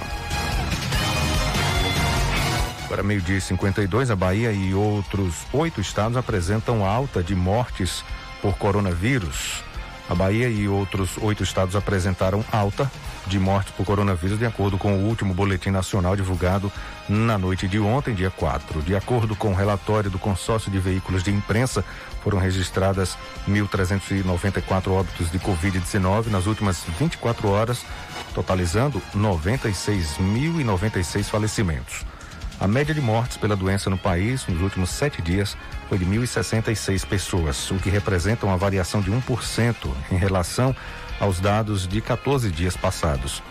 Para meio-dia e 52, a Bahia e outros oito estados apresentam alta de mortes por coronavírus. A Bahia e outros oito estados apresentaram alta de mortes por coronavírus, de acordo com o último boletim nacional divulgado na noite de ontem, dia 4. De acordo com o relatório do consórcio de veículos de imprensa, foram registradas 1.394 óbitos de Covid-19 nas últimas 24 horas, totalizando 96.096 falecimentos. A média de mortes pela doença no país nos últimos sete dias foi de 1.066 pessoas, o que representa uma variação de 1% em relação aos dados de 14 dias passados.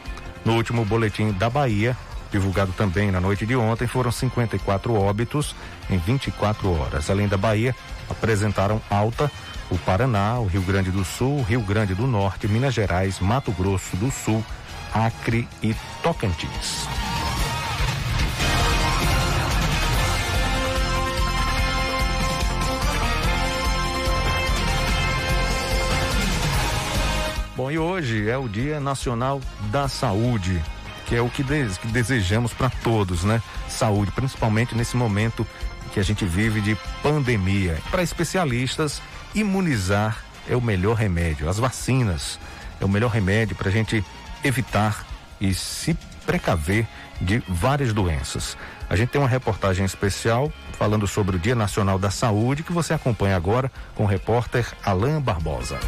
No último boletim da Bahia, divulgado também na noite de ontem, foram 54 óbitos em 24 horas. Além da Bahia, apresentaram alta o Paraná, o Rio Grande do Sul, Rio Grande do Norte, Minas Gerais, Mato Grosso do Sul, Acre e Tocantins. Bom, e hoje é o Dia Nacional da Saúde, que é o que, que desejamos para todos, né? Saúde, principalmente nesse momento que a gente vive de pandemia. Para especialistas, imunizar é o melhor remédio. As vacinas é o melhor remédio para a gente evitar e se precaver de várias doenças. A gente tem uma reportagem especial falando sobre o Dia Nacional da Saúde que você acompanha agora com o repórter Alain Barbosa.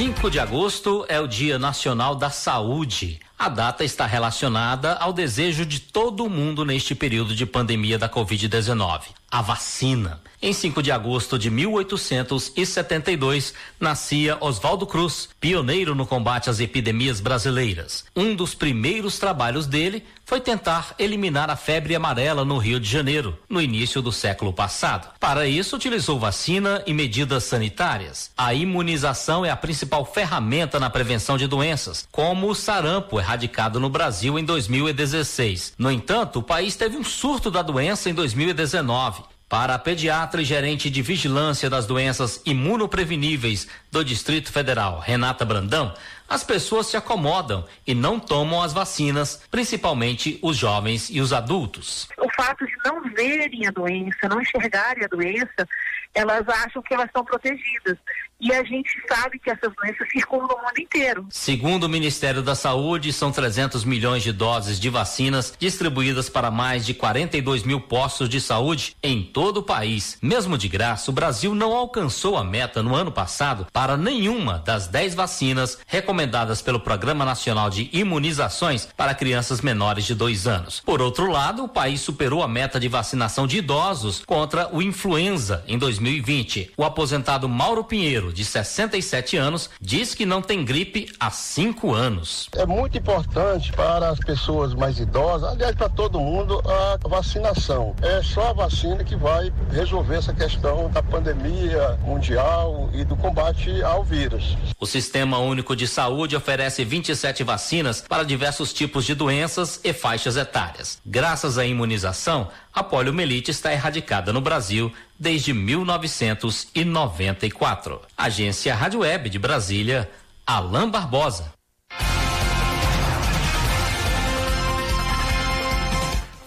5 de agosto é o Dia Nacional da Saúde. A data está relacionada ao desejo de todo mundo neste período de pandemia da Covid-19, a vacina. Em 5 de agosto de 1872, nascia Oswaldo Cruz, pioneiro no combate às epidemias brasileiras. Um dos primeiros trabalhos dele foi tentar eliminar a febre amarela no Rio de Janeiro, no início do século passado. Para isso, utilizou vacina e medidas sanitárias. A imunização é a principal ferramenta na prevenção de doenças, como o sarampo, erradicado no Brasil em 2016. No entanto, o país teve um surto da doença em 2019. Para a pediatra e gerente de vigilância das doenças imunopreveníveis do Distrito Federal, Renata Brandão, as pessoas se acomodam e não tomam as vacinas, principalmente os jovens e os adultos. O fato de não verem a doença, não enxergarem a doença, elas acham que elas estão protegidas. E a gente sabe que essas doenças circulam no mundo inteiro. Segundo o Ministério da Saúde, são 300 milhões de doses de vacinas distribuídas para mais de 42 mil postos de saúde em todo o país. Mesmo de graça, o Brasil não alcançou a meta no ano passado para nenhuma das 10 vacinas recomendadas pelo Programa Nacional de Imunizações para crianças menores de dois anos. Por outro lado, o país superou a meta de vacinação de idosos contra o influenza em 2020. O aposentado Mauro Pinheiro, de 67 anos, diz que não tem gripe há cinco anos. É muito importante para as pessoas mais idosas, aliás, para todo mundo, a vacinação. É só a vacina que vai resolver essa questão da pandemia mundial e do combate ao vírus. O Sistema Único de Saúde oferece 27 vacinas para diversos tipos de doenças e faixas etárias. Graças à imunização, a poliomielite está erradicada no Brasil desde 1994. Agência Rádio Web de Brasília, Alain Barbosa.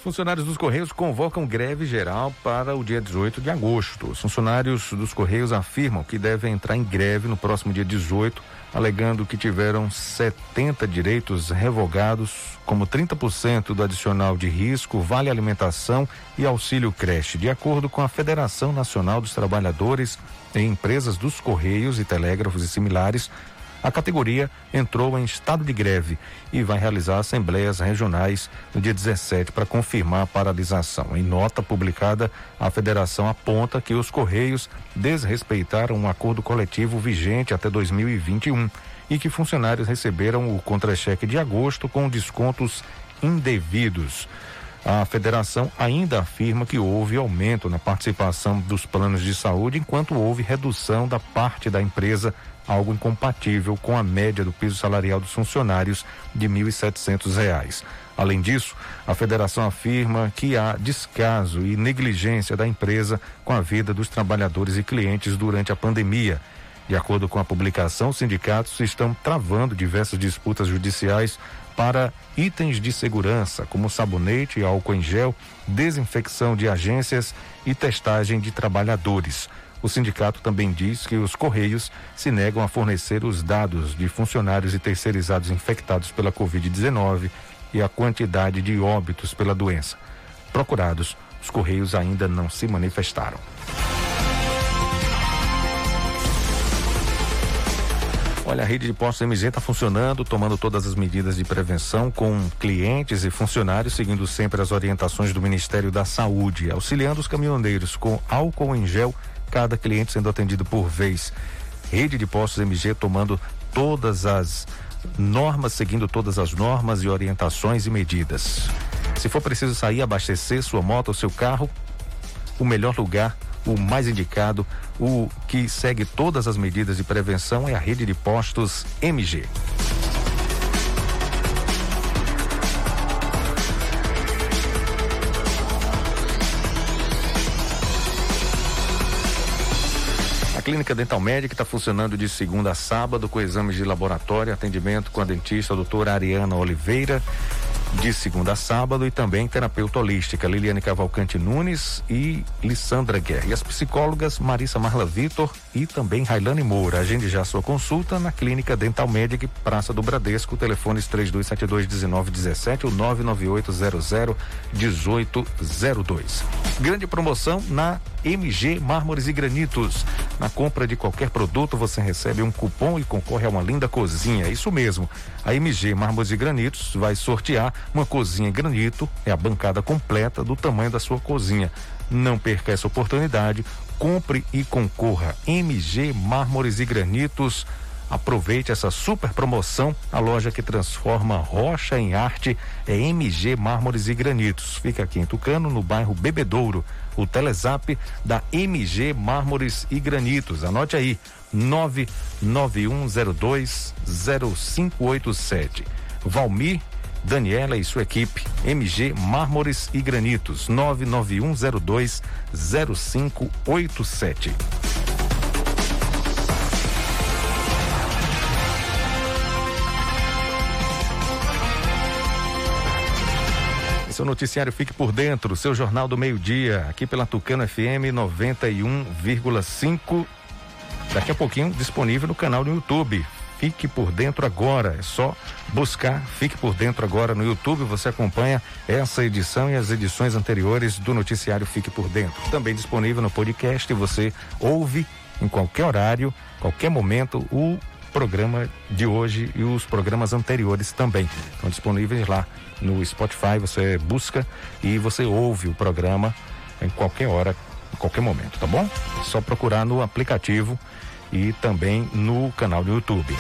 Funcionários dos Correios convocam greve geral para o dia 18 de agosto. Os funcionários dos Correios afirmam que devem entrar em greve no próximo dia 18, alegando que tiveram 70 direitos revogados, como 30% do adicional de risco, vale alimentação e auxílio creche, de acordo com a Federação Nacional dos Trabalhadores em Empresas dos Correios e Telégrafos e similares. A categoria entrou em estado de greve e vai realizar assembleias regionais no dia 17 para confirmar a paralisação. Em nota publicada, a federação aponta que os Correios desrespeitaram um acordo coletivo vigente até 2021 e que funcionários receberam o contra-cheque de agosto com descontos indevidos. A federação ainda afirma que houve aumento na participação dos planos de saúde, enquanto houve redução da parte da empresa algo incompatível com a média do piso salarial dos funcionários de R$ 1.700. Além disso, a federação afirma que há descaso e negligência da empresa com a vida dos trabalhadores e clientes durante a pandemia. De acordo com a publicação, os sindicatos estão travando diversas disputas judiciais para itens de segurança, como sabonete e álcool em gel, desinfecção de agências e testagem de trabalhadores. O sindicato também diz que os Correios se negam a fornecer os dados de funcionários e terceirizados infectados pela Covid-19 e a quantidade de óbitos pela doença. Procurados, os Correios ainda não se manifestaram. Olha, a rede de postos MG está funcionando, tomando todas as medidas de prevenção com clientes e funcionários, seguindo sempre as orientações do Ministério da Saúde, auxiliando os caminhoneiros com álcool em gel, cada cliente sendo atendido por vez. Rede de postos MG tomando todas as normas, seguindo todas as normas e orientações e medidas. Se for preciso sair, abastecer sua moto ou seu carro, o melhor lugar o mais indicado, o que segue todas as medidas de prevenção é a rede de postos MG. Clínica Dental Médica está funcionando de segunda a sábado com exames de laboratório, atendimento com a dentista a doutora Ariana Oliveira de segunda a sábado e também terapeuta holística Liliane Cavalcante Nunes e Lissandra Guerra. E as psicólogas Marissa Marla Vitor e também Railane Moura. Agende já sua consulta na Clínica Dental Medic, Praça do Bradesco, telefones 3272-1917 ou 99800-1802. Grande promoção na MG Mármores e Granitos. Na compra de qualquer produto você recebe um cupom e concorre a uma linda cozinha. Isso mesmo. A MG Mármores e Granitos vai sortear uma cozinha em granito, é a bancada completa do tamanho da sua cozinha. Não perca essa oportunidade. Compre e concorra. MG Mármores e Granitos. Aproveite essa super promoção. A loja que transforma rocha em arte é MG Mármores e Granitos. Fica aqui em Tucano, no bairro Bebedouro. O Telezap da MG Mármores e Granitos. Anote aí: 99102 0587. Valmir Daniela e sua equipe, MG Mármores e Granitos, 99102 0587. Esse é o noticiário Fique por Dentro, seu jornal do meio-dia, aqui pela Tucano FM 91,5. Daqui a pouquinho disponível no canal do YouTube. Fique por Dentro agora. É só buscar Fique por Dentro agora no YouTube. Você acompanha essa edição e as edições anteriores do noticiário Fique por Dentro. Também disponível no podcast. Você ouve em qualquer horário, qualquer momento, o programa de hoje e os programas anteriores também. Estão disponíveis lá no Spotify. Você busca e você ouve o programa em qualquer hora, em qualquer momento, tá bom? Só procurar no aplicativo e também no canal do YouTube.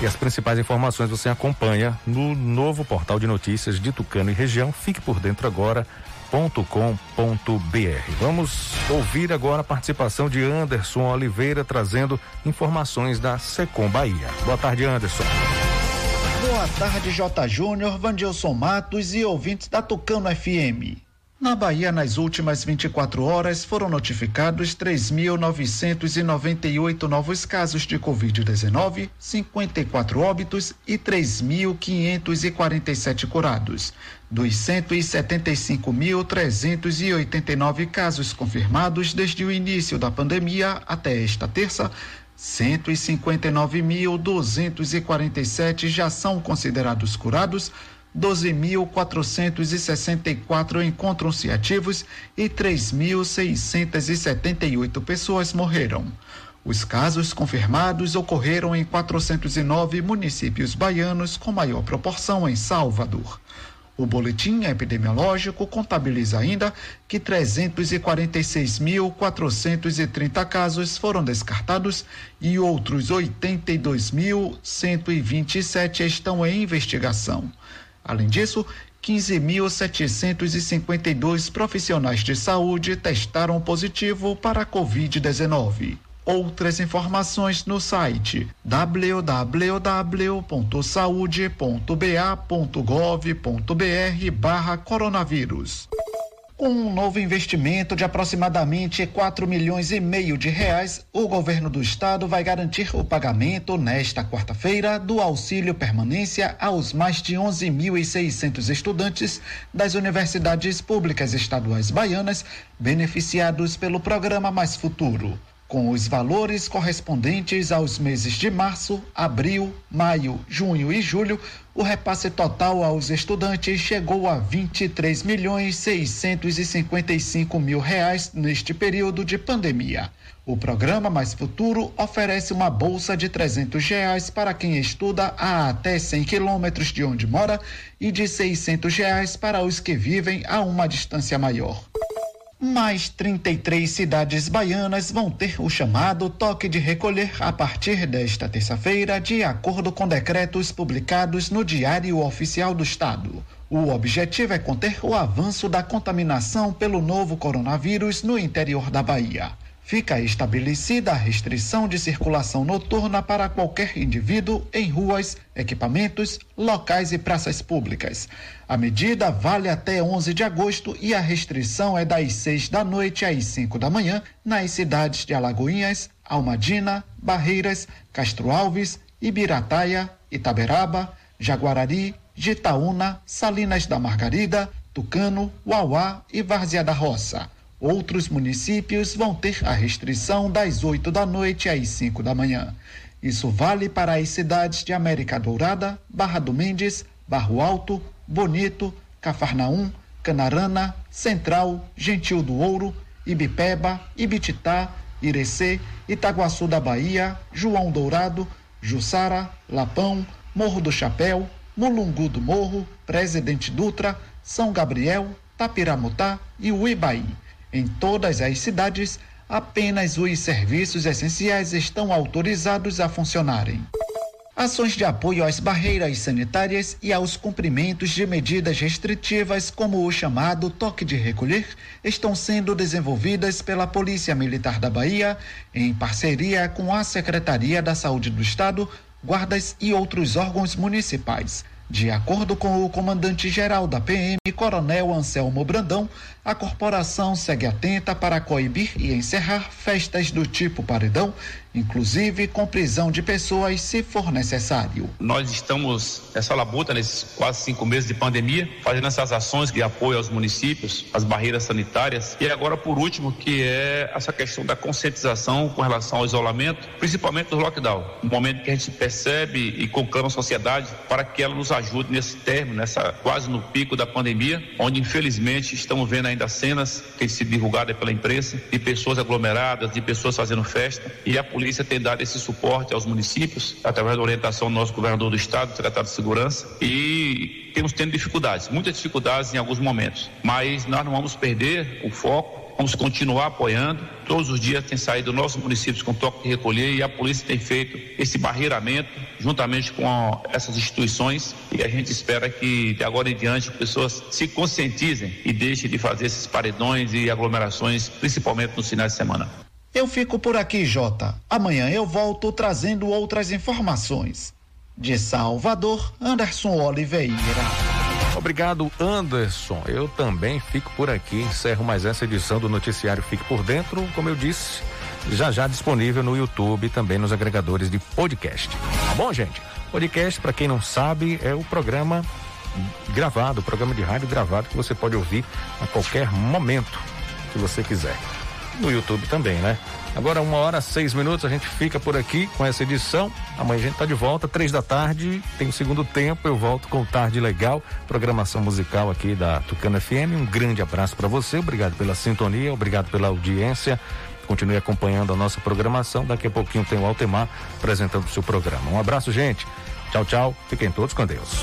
E as principais informações você acompanha no novo portal de notícias de Tucano e região. Fique por dentro agora. .com.br. Vamos ouvir agora a participação de Anderson Oliveira trazendo informações da Secom Bahia. Boa tarde, Anderson. Boa tarde, J. Júnior, Vandilson Matos e ouvintes da Tucano FM. Na Bahia, nas últimas 24 horas, foram notificados 3.998 novos casos de Covid-19, 54 óbitos e 3.547 curados. Dos 175.389 casos confirmados desde o início da pandemia até esta terça, 159.247 já são considerados curados 12.464 encontram-se ativos e 3.678 pessoas morreram. Os casos confirmados ocorreram em 409 municípios baianos, com maior proporção em Salvador. O boletim epidemiológico contabiliza ainda que 346.430 casos foram descartados e outros 82.127 estão em investigação. Além disso, 15.752 profissionais de saúde testaram positivo para a Covid-19. Outras informações no site www.saude.ba.gov.br/barra coronavírus. Com um novo investimento de aproximadamente 4 milhões e meio de reais, o governo do estado vai garantir o pagamento nesta quarta-feira do auxílio permanência aos mais de 11.600 estudantes das universidades públicas estaduais baianas beneficiados pelo programa Mais Futuro. Com os valores correspondentes aos meses de março, abril, maio, junho e julho, o repasse total aos estudantes chegou a 23 milhões 655 mil reais neste período de pandemia. O programa Mais Futuro oferece uma bolsa de 300 reais para quem estuda a até 100 quilômetros de onde mora e de 600 reais para os que vivem a uma distância maior. Mais 33 cidades baianas vão ter o chamado toque de recolher a partir desta terça-feira, de acordo com decretos publicados no Diário Oficial do Estado. O objetivo é conter o avanço da contaminação pelo novo coronavírus no interior da Bahia fica estabelecida a restrição de circulação noturna para qualquer indivíduo em ruas, equipamentos, locais e praças públicas. A medida vale até 11 de agosto e a restrição é das 6 da noite às 5 da manhã nas cidades de Alagoinhas, Almadina, Barreiras, Castro Alves, Ibirataia, Itaberaba, Jaguarari, Gitaúna, Salinas da Margarida, Tucano, Uauá e Várzea da Roça. Outros municípios vão ter a restrição das 8 da noite às 5 da manhã. Isso vale para as cidades de América Dourada, Barra do Mendes, Barro Alto, Bonito, Cafarnaum, Canarana, Central, Gentil do Ouro, Ibipeba, Ibititá, Irecê, Itaguaçu da Bahia, João Dourado, Jussara, Lapão, Morro do Chapéu, Mulungu do Morro, Presidente Dutra, São Gabriel, Tapiramutá e Uibaí. Em todas as cidades, apenas os serviços essenciais estão autorizados a funcionarem. Ações de apoio às barreiras sanitárias e aos cumprimentos de medidas restritivas, como o chamado toque de recolher, estão sendo desenvolvidas pela Polícia Militar da Bahia, em parceria com a Secretaria da Saúde do Estado, guardas e outros órgãos municipais. De acordo com o comandante-geral da PM, Coronel Anselmo Brandão, a corporação segue atenta para coibir e encerrar festas do tipo paredão, inclusive com prisão de pessoas se for necessário. Nós estamos nessa labuta nesses quase cinco meses de pandemia, fazendo essas ações de apoio aos municípios, às barreiras sanitárias e agora por último que é essa questão da conscientização com relação ao isolamento, principalmente do lockdown, um momento que a gente percebe e conclama a sociedade para que ela nos ajude nesse término, nessa quase no pico da pandemia, onde infelizmente estamos vendo ainda cenas que sido divulgadas pela imprensa de pessoas aglomeradas, de pessoas fazendo festa e a polícia tem dado esse suporte aos municípios através da orientação do nosso governador do estado, secretário de segurança e temos tendo dificuldades, muitas dificuldades em alguns momentos, mas nós não vamos perder o foco Vamos continuar apoiando. Todos os dias tem saído nossos municípios com toque de recolher e a polícia tem feito esse barreiramento juntamente com essas instituições e a gente espera que de agora em diante as pessoas se conscientizem e deixem de fazer esses paredões e aglomerações, principalmente nos finais de semana. Eu fico por aqui, Jota. Amanhã eu volto trazendo outras informações. De Salvador, Anderson Oliveira. Obrigado, Anderson. Eu também fico por aqui. Encerro mais essa edição do Noticiário Fique por Dentro. Como eu disse, já já disponível no YouTube e também nos agregadores de podcast. Tá bom, gente? Podcast, para quem não sabe, é o programa gravado, o programa de rádio gravado que você pode ouvir a qualquer momento, se você quiser. No YouTube também, né? Agora, uma hora, seis minutos, a gente fica por aqui com essa edição. Amanhã a gente tá de volta, três da tarde, tem o segundo tempo, eu volto com Tarde Legal, programação musical aqui da Tucano FM. Um grande abraço para você, obrigado pela sintonia, obrigado pela audiência. Continue acompanhando a nossa programação. Daqui a pouquinho tem o Altemar apresentando o seu programa. Um abraço, gente. Tchau, tchau. Fiquem todos com Deus.